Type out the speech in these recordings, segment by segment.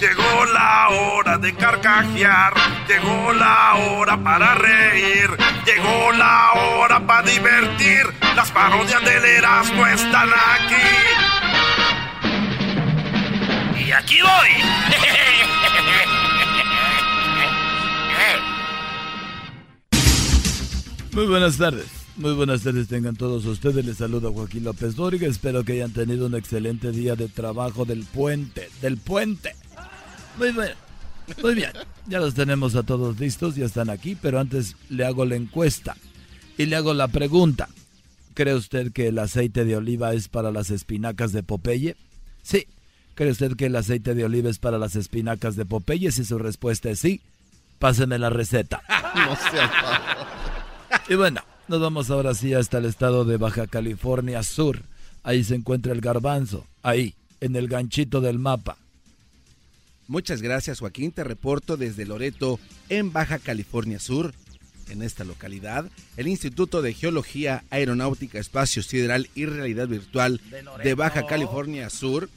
Llegó la hora de carcajear, llegó la hora para reír, llegó la hora para divertir. Las parodias del Erasmo están aquí. Y aquí voy. Muy buenas tardes. Muy buenas tardes tengan todos ustedes. Les saluda Joaquín López Dóriga. Espero que hayan tenido un excelente día de trabajo del puente. Del puente. Muy bien. Muy bien. Ya los tenemos a todos listos. Ya están aquí. Pero antes le hago la encuesta. Y le hago la pregunta. ¿Cree usted que el aceite de oliva es para las espinacas de Popeye? Sí. ¿Cree usted que el aceite de oliva es para las espinacas de Popeye? Si su respuesta es sí, páseme la receta. No Y bueno, nos vamos ahora sí hasta el estado de Baja California Sur. Ahí se encuentra el garbanzo, ahí, en el ganchito del mapa. Muchas gracias Joaquín, te reporto desde Loreto, en Baja California Sur. En esta localidad, el Instituto de Geología, Aeronáutica, Espacio Sideral y Realidad Virtual de Baja California Sur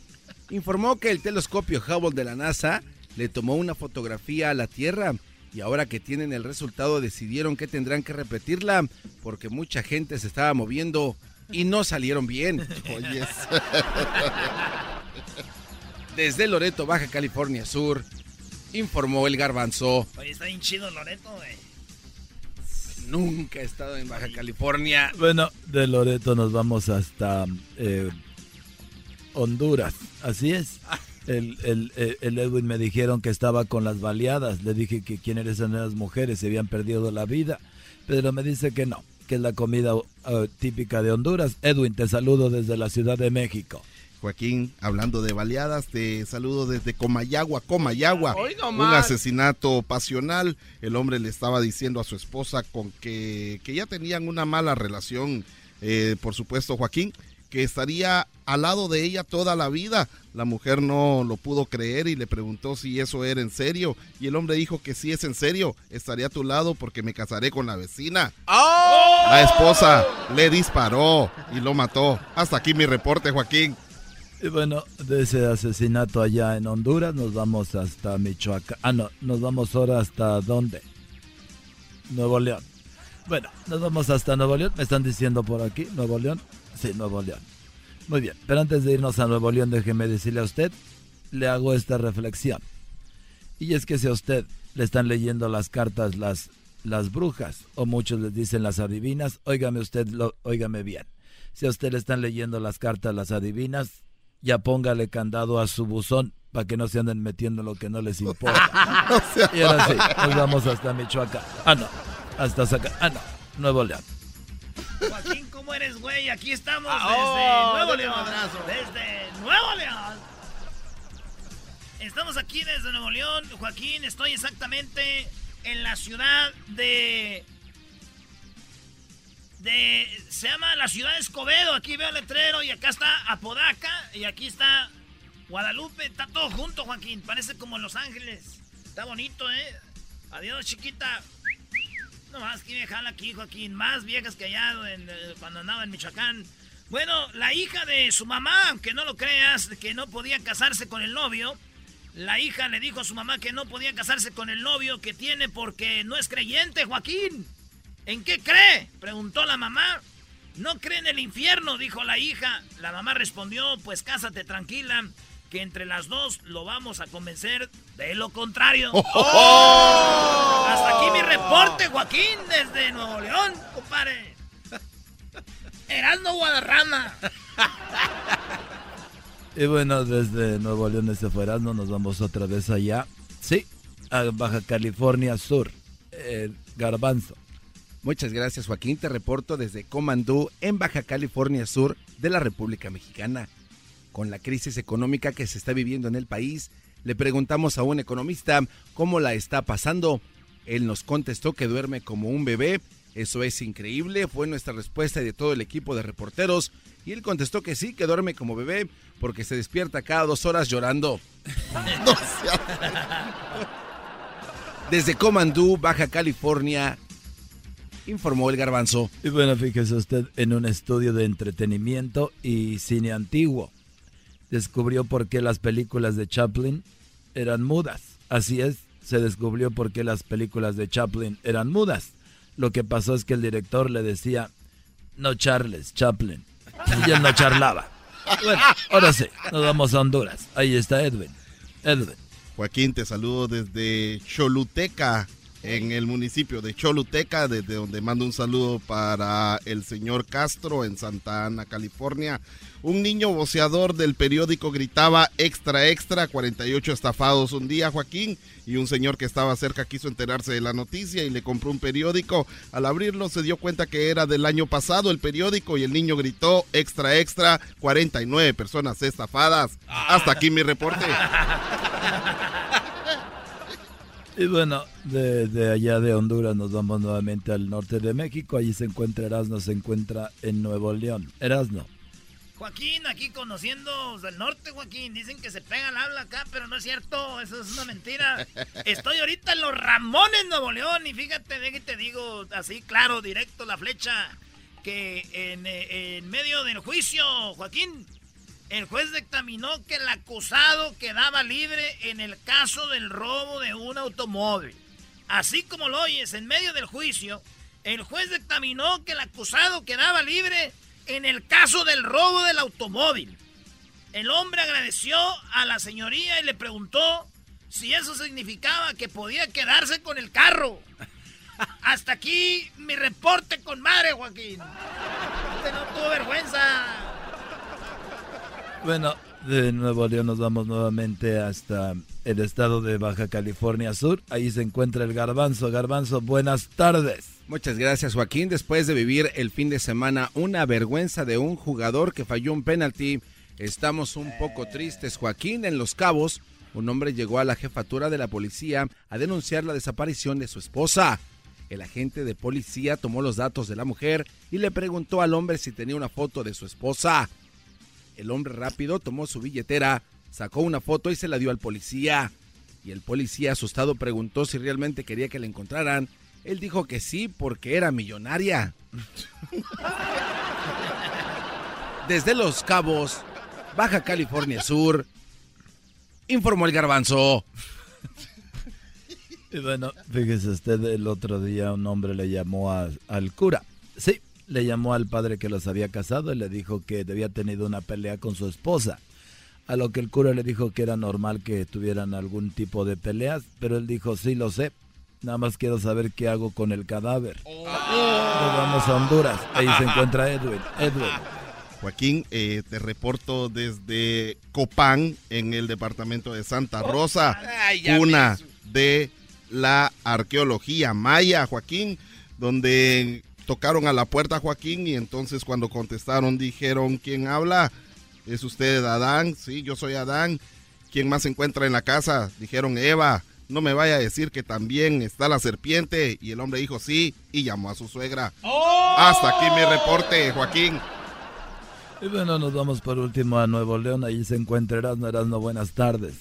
informó que el telescopio Hubble de la NASA le tomó una fotografía a la Tierra y ahora que tienen el resultado decidieron que tendrán que repetirla porque mucha gente se estaba moviendo y no salieron bien. Oyes. Desde Loreto, Baja California Sur, informó el garbanzo. Oye, está bien chido Loreto, güey. Nunca he estado en Baja California. Bueno, de Loreto nos vamos hasta eh, Honduras. Así es. El, el, el- el Edwin me dijeron que estaba con las baleadas. Le dije que quién eran esas mujeres, se habían perdido la vida. Pero me dice que no, que es la comida eh, típica de Honduras. Edwin, te saludo desde la Ciudad de México. Joaquín, hablando de baleadas, te saludo desde Comayagua, Comayagua. Un asesinato pasional. El hombre le estaba diciendo a su esposa con que, que ya tenían una mala relación, eh, por supuesto, Joaquín, que estaría al lado de ella toda la vida. La mujer no lo pudo creer y le preguntó si eso era en serio. Y el hombre dijo que sí es en serio, estaré a tu lado porque me casaré con la vecina. ¡Oh! La esposa le disparó y lo mató. Hasta aquí mi reporte, Joaquín. Y bueno, de ese asesinato allá en Honduras nos vamos hasta Michoacán. Ah, no, nos vamos ahora hasta dónde? Nuevo León. Bueno, nos vamos hasta Nuevo León. Me están diciendo por aquí, Nuevo León. Sí, Nuevo León. Muy bien, pero antes de irnos a Nuevo León, déjeme decirle a usted, le hago esta reflexión. Y es que si a usted le están leyendo las cartas las, las brujas, o muchos les dicen las adivinas, óigame usted, óigame bien. Si a usted le están leyendo las cartas las adivinas, ya póngale candado a su buzón para que no se anden metiendo en lo que no les importa. y ahora sí, nos vamos hasta Michoacán. Ah, no, hasta Zaca- Ah, no, Nuevo León. Joaquín, ¿cómo eres, güey? Aquí estamos Ah, desde oh, Nuevo León. madrazo. Desde Nuevo León. Estamos aquí desde Nuevo León. Joaquín, estoy exactamente en la ciudad de... De... Se llama la ciudad de Escobedo. Aquí veo el letrero y acá está Apodaca y aquí está Guadalupe. Está todo junto, Joaquín. Parece como Los Ángeles. Está bonito, ¿eh? Adiós, chiquita. No más que jala aquí, Joaquín. Más viejas que allá eh, cuando andaba en Michoacán. Bueno, la hija de su mamá, aunque no lo creas, que no podía casarse con el novio. La hija le dijo a su mamá que no podía casarse con el novio que tiene porque no es creyente, Joaquín. ¿En qué cree? Preguntó la mamá. No cree en el infierno, dijo la hija. La mamá respondió, pues cásate tranquila, que entre las dos lo vamos a convencer de lo contrario. ¡Oh! Hasta aquí mi reporte, Joaquín, desde Nuevo León, compadre. Erasmo Guadarrama. Y bueno, desde Nuevo León, desde Erasmo, nos vamos otra vez allá. Sí, a Baja California Sur, el Garbanzo. Muchas gracias Joaquín, te reporto desde Comandú en Baja California Sur de la República Mexicana. Con la crisis económica que se está viviendo en el país, le preguntamos a un economista cómo la está pasando. Él nos contestó que duerme como un bebé. Eso es increíble, fue nuestra respuesta de todo el equipo de reporteros. Y él contestó que sí, que duerme como bebé porque se despierta cada dos horas llorando. Desde Comandú, Baja California, informó el garbanzo. Y bueno, fíjese usted, en un estudio de entretenimiento y cine antiguo, descubrió por qué las películas de Chaplin eran mudas. Así es, se descubrió por qué las películas de Chaplin eran mudas. Lo que pasó es que el director le decía, no Charles, Chaplin. Y él no charlaba. Bueno, ahora sí, nos vamos a Honduras. Ahí está Edwin. Edwin. Joaquín, te saludo desde Choluteca, en el municipio de Choluteca, desde donde mando un saludo para el señor Castro en Santa Ana, California. Un niño voceador del periódico gritaba extra, extra, 48 estafados un día, Joaquín, y un señor que estaba cerca quiso enterarse de la noticia y le compró un periódico. Al abrirlo se dio cuenta que era del año pasado el periódico y el niño gritó extra, extra, 49 personas estafadas. Hasta aquí mi reporte. Y bueno, de, allá de Honduras nos vamos nuevamente al norte de México. Allí se encuentra Erasmo, se encuentra en Nuevo León. Erasmo. Joaquín, aquí conociendo del norte, Joaquín. Dicen que se pega el habla acá, pero no es cierto. Eso es una mentira. Estoy ahorita en los Ramones, Nuevo León. Y fíjate, de que te digo así, claro, directo la flecha. Que en, eh, en medio del juicio, Joaquín, el juez dictaminó que el acusado quedaba libre en el caso del robo de un automóvil. Así como lo oyes, en medio del juicio, el juez dictaminó que el acusado quedaba libre en el caso del robo del automóvil. El hombre agradeció a la señoría y le preguntó si eso significaba que podía quedarse con el carro. Hasta aquí mi reporte con madre, Joaquín. Usted no tuvo vergüenza. Bueno, de Nuevo León nos vamos nuevamente hasta el estado de Baja California Sur. Ahí se encuentra el Garbanzo. Garbanzo, buenas tardes. Muchas gracias Joaquín. Después de vivir el fin de semana una vergüenza de un jugador que falló un penalti, estamos un poco tristes. Joaquín, en Los Cabos, un hombre llegó a la jefatura de la policía a denunciar la desaparición de su esposa. El agente de policía tomó los datos de la mujer y le preguntó al hombre si tenía una foto de su esposa. El hombre rápido tomó su billetera, sacó una foto y se la dio al policía. Y el policía asustado preguntó si realmente quería que la encontraran. Él dijo que sí porque era millonaria. Desde Los Cabos, Baja California Sur, informó el garbanzo. Y bueno, fíjese usted, el otro día un hombre le llamó al cura. Sí, le llamó al padre que los había casado y le dijo que había tenido una pelea con su esposa. A lo que el cura le dijo que era normal que tuvieran algún tipo de peleas, pero él dijo, sí lo sé, nada más quiero saber qué hago con el cadáver. Oh. Nos vamos a Honduras, ahí se encuentra Edwin. Edwin. Joaquín, eh, te reporto desde Copán, en el departamento de Santa Rosa, una de la arqueología maya, Joaquín, donde tocaron a la puerta Joaquín y entonces cuando contestaron dijeron, ¿quién habla? ¿Es usted Adán? Sí, yo soy Adán. ¿Quién más se encuentra en la casa? Dijeron Eva. No me vaya a decir que también está la serpiente. Y el hombre dijo sí y llamó a su suegra. ¡Oh! Hasta aquí mi reporte, Joaquín. Y bueno, nos vamos por último a Nuevo León. Ahí se encuentra Erasmo. no buenas tardes.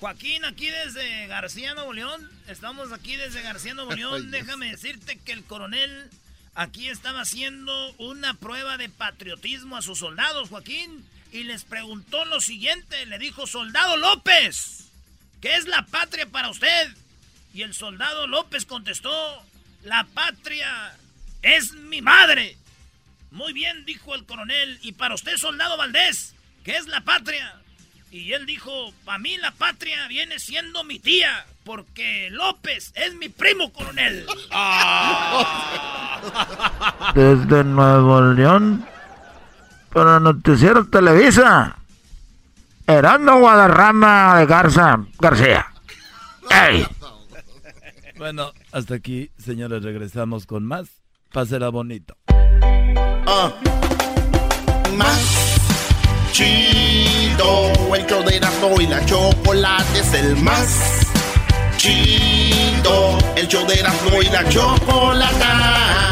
Joaquín, aquí desde García, Nuevo León. Estamos aquí desde García, Nuevo León. Déjame decirte que el coronel aquí estaba haciendo una prueba de patriotismo a sus soldados, Joaquín, y les preguntó lo siguiente, le dijo, soldado López, ¿qué es la patria para usted? Y el soldado López contestó, la patria es mi madre. Muy bien, dijo el coronel. Y para usted, soldado Valdés, ¿qué es la patria? Y él dijo, para mí la patria viene siendo mi tía, porque López es mi primo coronel. Desde Nuevo León, para Noticiero Televisa, Herando Guadarrama de Garza García. ¡Ey! Bueno, hasta aquí, señores, regresamos con más. Pásela bonito. Ah. Más chido, el show de Erasmo y la chocolate es el más chido, el show de Erasmo y la chocolate.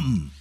come.